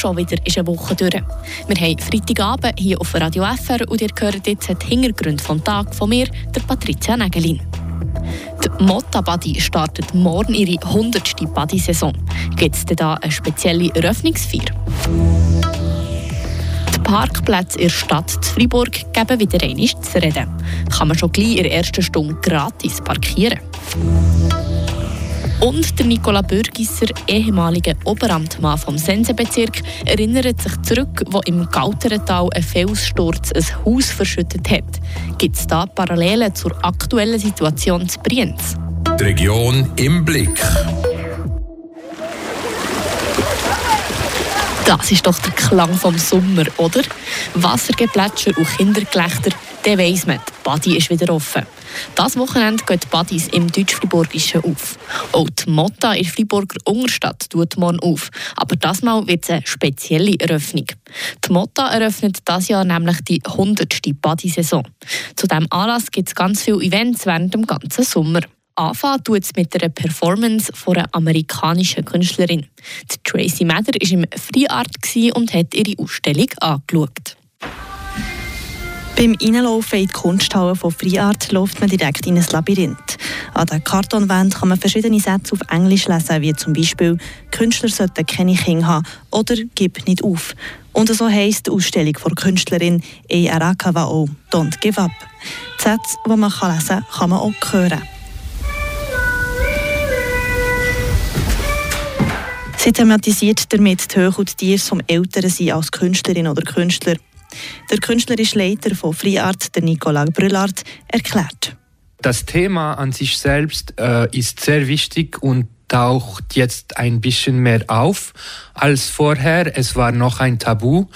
schon wieder ist eine Woche durch. Wir haben Freitagabend hier auf Radio FR und ihr hört jetzt den Hintergrund vom Tag von mir, der Patricia Nägelin. Die Motta Badi startet morgen ihre 100. Badi-Saison. Gibt es da eine spezielle Eröffnungsfeier? Die Parkplätze in der Stadt Fribourg geben wieder einmal zu reden. Kann man schon gleich in der ersten Stunde gratis parkieren. Und der Nicola Bürgisser, ehemaliger Oberamtmann vom Sensebezirk, erinnert sich zurück, wo im Gauterental ein Felssturz ein Haus verschüttet hat. Gibt es da Parallelen zur aktuellen Situation zu Brienz? Die Region im Blick. Das ist doch der Klang vom Sommer, oder? Wassergeplätscher und Kindergelächter, dann weiss man, die Badi ist wieder offen. Das Wochenende gehen die im Deutsch-Friburgischen auf. Auch die Motta in der Friburger Unterstadt tut morgen auf. Aber das Mal wird es eine spezielle Eröffnung. Die Motta eröffnet das Jahr nämlich die 100. Badi-Saison. Zu diesem Anlass gibt es ganz viele Events während dem ganzen Sommer. Anfangen tut es mit einer Performance von einer amerikanischen Künstlerin. Die Tracy Mather war im Free Art und hat ihre Ausstellung angeschaut. Beim Einlaufen in die Kunsthalle von FreeArt läuft man direkt in ein Labyrinth. An der Kartonwand kann man verschiedene Sätze auf Englisch lesen, wie zum Beispiel «Künstler sollten keine Kinder haben» oder «Gib nicht auf». Und so heisst die Ausstellung von Künstlerin E. Arakawao «Don't give up». Die Sätze, die man lesen kann, kann man auch hören. Sie thematisiert damit die Höhe und die Tiere vom Älteren als Künstlerin oder Künstler. Der künstlerische Leiter von FreeArt, der Nicolas Brüllard, erklärt. Das Thema an sich selbst äh, ist sehr wichtig und taucht jetzt ein bisschen mehr auf als vorher. Es war noch ein Tabu.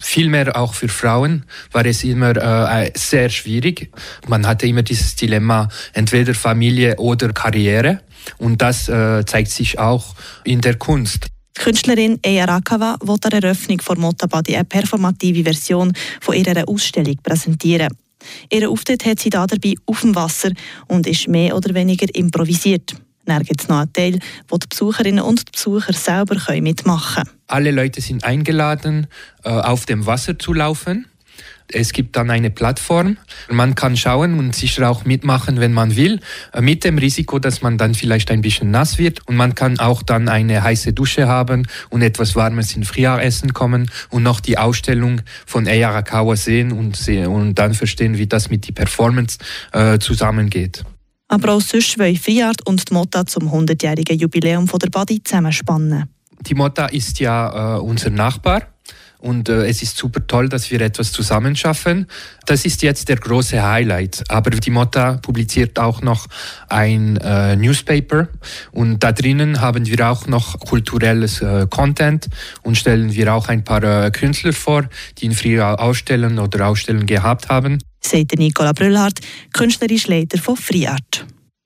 Vielmehr auch für Frauen war es immer äh, sehr schwierig. Man hatte immer dieses Dilemma, entweder Familie oder Karriere. Und das äh, zeigt sich auch in der Kunst. Die Künstlerin Eya Rakawa will an der Eröffnung von Motabadi eine performative Version von ihrer Ausstellung präsentieren. Ihren Auftritt hat sie dabei auf dem Wasser und ist mehr oder weniger improvisiert. Dann gibt es noch einen Teil, wo die Besucherinnen und die Besucher selber mitmachen können. Alle Leute sind eingeladen, äh, auf dem Wasser zu laufen. Es gibt dann eine Plattform. Man kann schauen und sicher auch mitmachen, wenn man will, äh, mit dem Risiko, dass man dann vielleicht ein bisschen nass wird. Und man kann auch dann eine heiße Dusche haben und etwas Warmes in essen kommen und noch die Ausstellung von Eyarakawa sehen und, sehen und dann verstehen, wie das mit der Performance äh, zusammengeht. Aber auch sonst wollen Friart und die Motta zum 100-jährigen Jubiläum von der Badi zusammenspannen. Die Motta ist ja äh, unser Nachbar und äh, es ist super toll, dass wir etwas zusammen schaffen. Das ist jetzt der große Highlight. Aber die Motta publiziert auch noch ein äh, Newspaper und da drinnen haben wir auch noch kulturelles äh, Content und stellen wir auch ein paar äh, Künstler vor, die in früher ausstellen oder ausstellen gehabt haben. Sagt Nicola Brüllhardt, künstlerisch Leiter von FreeArt.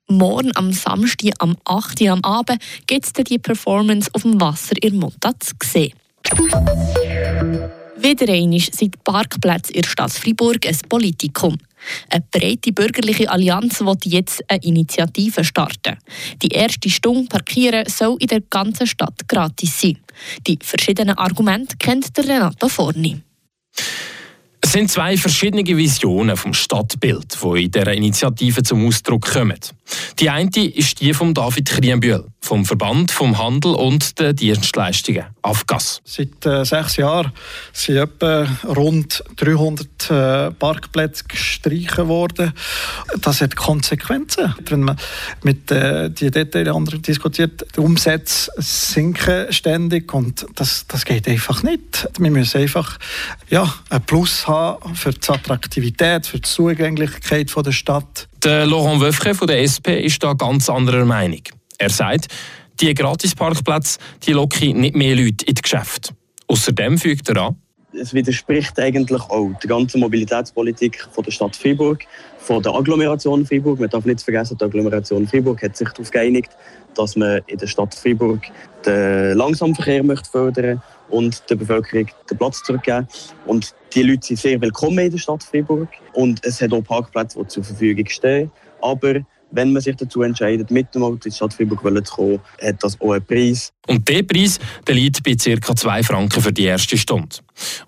Morgen am Samstag am 8. Uhr am Abend gibt es die Performance auf dem Wasser in Motta zu sehen. Wieder einmal sind Parkplätze in der Stadt Freiburg ein Politikum. Eine breite bürgerliche Allianz will jetzt eine Initiative starten. Die erste Stunde Parkieren soll in der ganzen Stadt gratis sein. Die verschiedenen Argumente kennt der Renato Forni. Es sind zwei verschiedene Visionen vom Stadtbild, die in dieser Initiative zum Ausdruck kommen. Die eine ist die von David Krienbühl, vom Verband vom Handel und der Dienstleistungen, AFGAS. Seit äh, sechs Jahren sind etwa rund 300 äh, Parkplätze gestrichen worden. Das hat Konsequenzen. Wenn man mit äh, die Details anderen diskutiert, die Umsätze sinken ständig und das, das geht einfach nicht. Wir müssen einfach ja, einen Plus haben für die Attraktivität, für die Zugänglichkeit der Stadt. Der Laurent Wöfke von der SP ist da ganz anderer Meinung. Er sagt, die Gratisparkplätze die locken nicht mehr Leute in das Geschäft. Außerdem fügt er an, es widerspricht eigentlich auch der ganzen Mobilitätspolitik von der Stadt Freiburg, von der Agglomeration Freiburg. Man darf nicht vergessen, die Agglomeration Freiburg hat sich darauf geeinigt, dass man in der Stadt Freiburg den Langsamverkehr möchte fördern und der Bevölkerung den Platz zurückgeben. Und die Leute sind sehr willkommen in der Stadt Freiburg und es hat auch Parkplätze, die zur Verfügung stehen. Aber wenn man sich dazu entscheidet, mit dem Auto die Stadt Freiburg zu kommen, hat das auch einen Preis. Und der Preis der liegt bei ca. 2 Franken für die erste Stunde.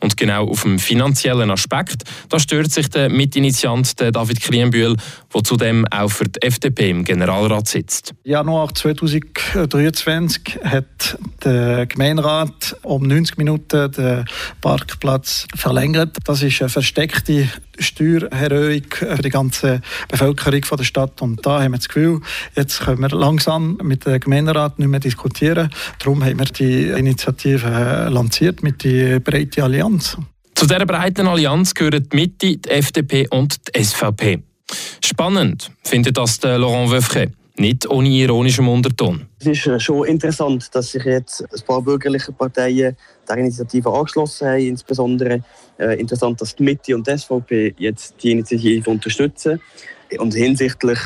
Und genau auf dem finanziellen Aspekt, da stört sich der Mitinitiant David Krienbühl, der zudem auch für die FDP im Generalrat sitzt. Januar 2023 hat der Gemeinderat um 90 Minuten den Parkplatz verlängert. Das ist eine versteckte Steuererhöhung für die ganze Bevölkerung der Stadt. Und da haben wir das Gefühl, jetzt können wir langsam mit dem Gemeinderat nicht mehr diskutieren. Darum haben wir die Initiative lanciert mit der breiten Allianz. Zu dieser breiten Allianz gehören die Mitte, die FDP und die SVP. Spannend findet das der Laurent Wöffre, nicht ohne ironischem Unterton. Es ist äh, schon interessant, dass sich jetzt ein paar bürgerliche Parteien der Initiative angeschlossen haben. Insbesondere äh, interessant, dass die Mitte und die SVP jetzt die Initiative unterstützen. Und hinsichtlich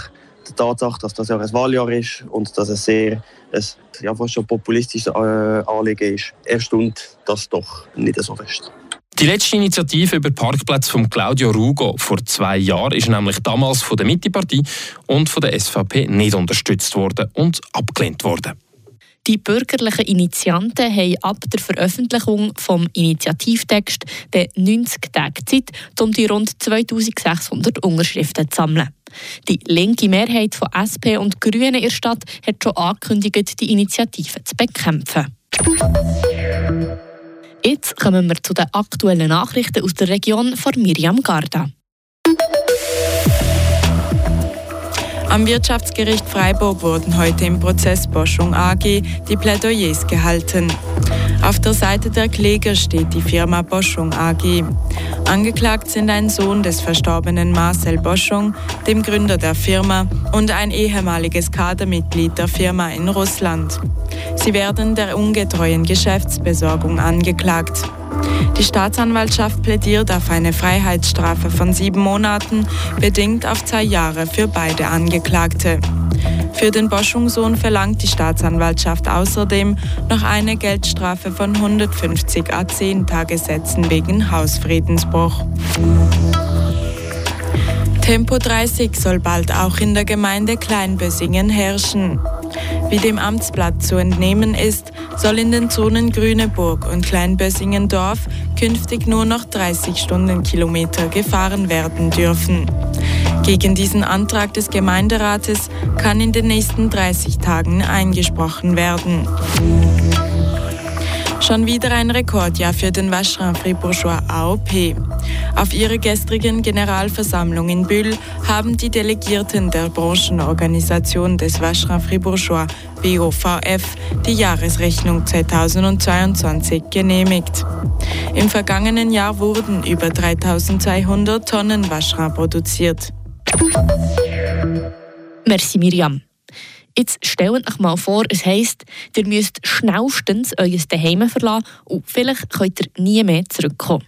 der Tatsache, dass das ja ein Wahljahr ist und dass es sehr ein ja, fast schon populistisches äh, Anliegen ist, erstaunt das doch nicht so fest. Die letzte Initiative über Parkplätze von Claudio Rugo vor zwei Jahren ist nämlich damals von der Mittepartei und von der SVP nicht unterstützt worden und abgelehnt worden. Die bürgerlichen Initianten haben ab der Veröffentlichung vom Initiativtext 90 Tage Zeit, um die rund 2600 Unterschriften zu sammeln. Die linke Mehrheit von SP und Grünen in der Stadt hat schon angekündigt, die Initiative zu bekämpfen. Jetzt kommen wir zu den aktuellen Nachrichten aus der Region von Miriam Garda. Am Wirtschaftsgericht Freiburg wurden heute im Prozess Boschung AG die Plädoyers gehalten. Auf der Seite der Kläger steht die Firma Boschung AG. Angeklagt sind ein Sohn des verstorbenen Marcel Boschung, dem Gründer der Firma, und ein ehemaliges Kadermitglied der Firma in Russland. Sie werden der ungetreuen Geschäftsbesorgung angeklagt. Die Staatsanwaltschaft plädiert auf eine Freiheitsstrafe von sieben Monaten, bedingt auf zwei Jahre für beide Angeklagte. Für den Boschungssohn verlangt die Staatsanwaltschaft außerdem noch eine Geldstrafe von 150 a 10 Tagessätzen wegen Hausfriedensbruch. Tempo 30 soll bald auch in der Gemeinde Kleinbösingen herrschen. Wie dem Amtsblatt zu entnehmen ist, soll in den Zonen Grüneburg und Kleinbösingen-Dorf künftig nur noch 30 Stundenkilometer gefahren werden dürfen. Gegen diesen Antrag des Gemeinderates kann in den nächsten 30 Tagen eingesprochen werden. Schon wieder ein Rekordjahr für den Vacherin Fribourgeois AOP. Auf ihrer gestrigen Generalversammlung in Bühl haben die Delegierten der Branchenorganisation des Vacherin Fribourgeois BOVF die Jahresrechnung 2022 genehmigt. Im vergangenen Jahr wurden über 3200 Tonnen Vacherin produziert. Merci Miriam. Jetzt stellt euch mal vor, es heisst, ihr müsst schnellstens euer Daheim verlassen und vielleicht könnt ihr nie mehr zurückkommen.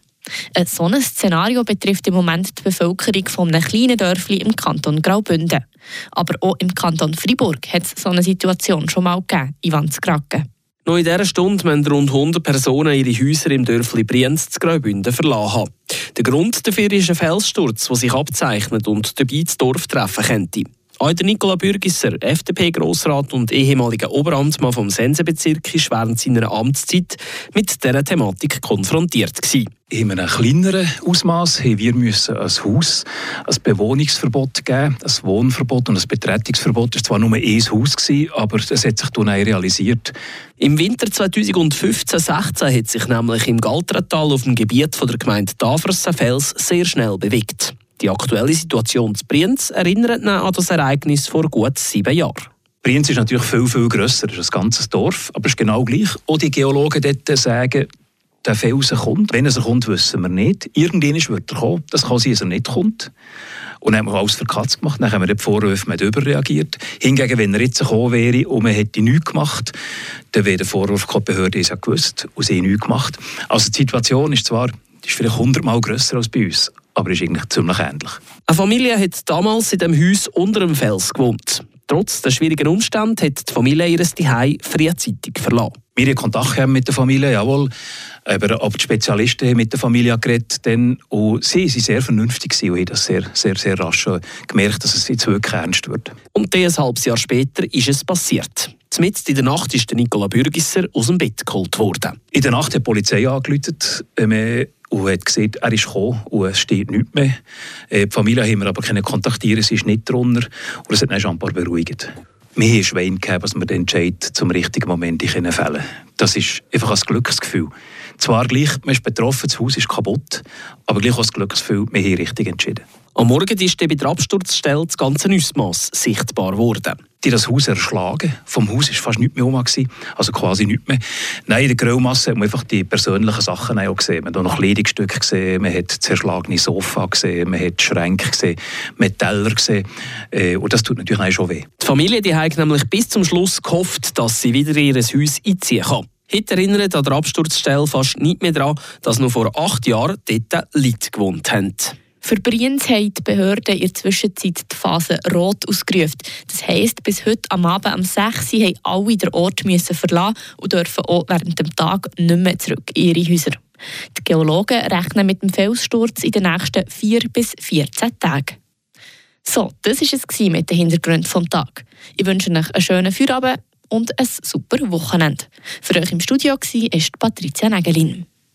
Ein solches Szenario betrifft im Moment die Bevölkerung von einem kleinen Dörfli im Kanton Graubünden. Aber auch im Kanton Fribourg hat es so eine Situation schon mal gegeben, Ivan Skraken. Noch in dieser Stunde müssen rund 100 Personen ihre Häuser im Dörfli Brienz zu Graubünden verlassen haben. Der Grund dafür ist ein Felssturz, der sich abzeichnet und dabei das Dorf treffen könnte. Auch der Nicola Bürgisser, FDP-Grossrat und ehemaliger Oberamtmann vom Sensenbezirk, ist während seiner Amtszeit mit dieser Thematik konfrontiert gewesen. In einem kleineren Ausmaß haben wir müssen ein Haus, ein Bewohnungsverbot geben, ein Wohnverbot und ein Betretungsverbot. Es war zwar nur ein Haus, aber es hat sich dann realisiert. Im Winter 2015-16 hat sich nämlich im Galtratal auf dem Gebiet von der Gemeinde Davers ein Fels sehr schnell bewegt. Die aktuelle Situation zu Brienz erinnert an das Ereignis vor gut sieben Jahren. Brienz ist natürlich viel, viel grösser, es ist ein ganzes Dorf, aber es ist genau gleich. Auch die Geologen dort sagen, der Felsen kommt. Wenn er kommt, wissen wir nicht. Irgendwann wird er kommen. Das kann sein, dass er nicht kommt. Und dann haben wir alles für gemacht. Dann haben wir die Vorwürfe mit überreagiert. Hingegen, wenn er jetzt gekommen wäre und man hätte nichts gemacht, dann wäre der Vorwurf gekommen, die Behörde ist ja gewusst und sie nichts gemacht. Also die Situation ist zwar ist vielleicht hundertmal grösser als bei uns, aber ist eigentlich ziemlich ähnlich. Eine Familie hat damals in dem Haus unter dem Fels gewohnt. Trotz der schwierigen Umstände hat die Familie ihr Zuhause frühzeitig verlassen. Wir haben Kontakt mit der Familie, jawohl. Aber, aber die Spezialisten haben mit der Familie geredet. Dann, und sie waren sehr vernünftig und haben das sehr, sehr, sehr rasch gemerkt, dass es jetzt wirklich ernst wird. Und ein halbes Jahr später ist es passiert. Zumindest in der Nacht ist der Nicola Bürgisser aus dem Bett geholt worden. In der Nacht hat die Polizei angerufen äh, und hat gesehen, er ist gekommen und es steht nichts mehr. Äh, die Familie haben wir aber können kontaktieren, sie ist nicht drunter und das hat dann schon ein paar beruhigt. Wir haben Schwein gehabt, dass wir den Entscheid zum richtigen Moment fällen können. Das ist einfach ein Glücksgefühl. Zwar gleich, man ist betroffen, das Haus ist kaputt, aber gleich auch das Glücksgefühl, wir haben richtig entschieden. Am Morgen ist bei der Absturzstelle das ganze Ausmaß sichtbar geworden. Die das Haus erschlagen. Vom Haus war fast nichts mehr rum, also quasi nichts mehr. Nein, in der Grillmasse hat man einfach die persönlichen Sachen auch gesehen. Man hat noch Kleidungsstücke gesehen, man hat zerschlagene Sofa gesehen, man hat Schränke gesehen, man hat Teller gesehen. Äh, und das tut natürlich auch schon weh. Die Familie die hat nämlich bis zum Schluss gehofft, dass sie wieder in ihr Haus einziehen kann. Heute erinnert an der Absturzstelle fast nicht mehr daran, dass noch vor acht Jahren dort Leute gewohnt haben. Für Brienz haben die Behörden in der Zwischenzeit die Phase Rot ausgerufen. Das heisst, bis heute am Abend um 6 Uhr mussten alle den Ort müssen verlassen und dürfen auch während dem Tag nicht mehr zurück in ihre Häuser. Die Geologen rechnen mit dem Felssturz in den nächsten 4 bis 14 Tagen. So, das war es mit den Hintergründen des Tages. Ich wünsche euch einen schönen Feierabend und ein super Wochenende. Für euch im Studio war Patricia Nägelin.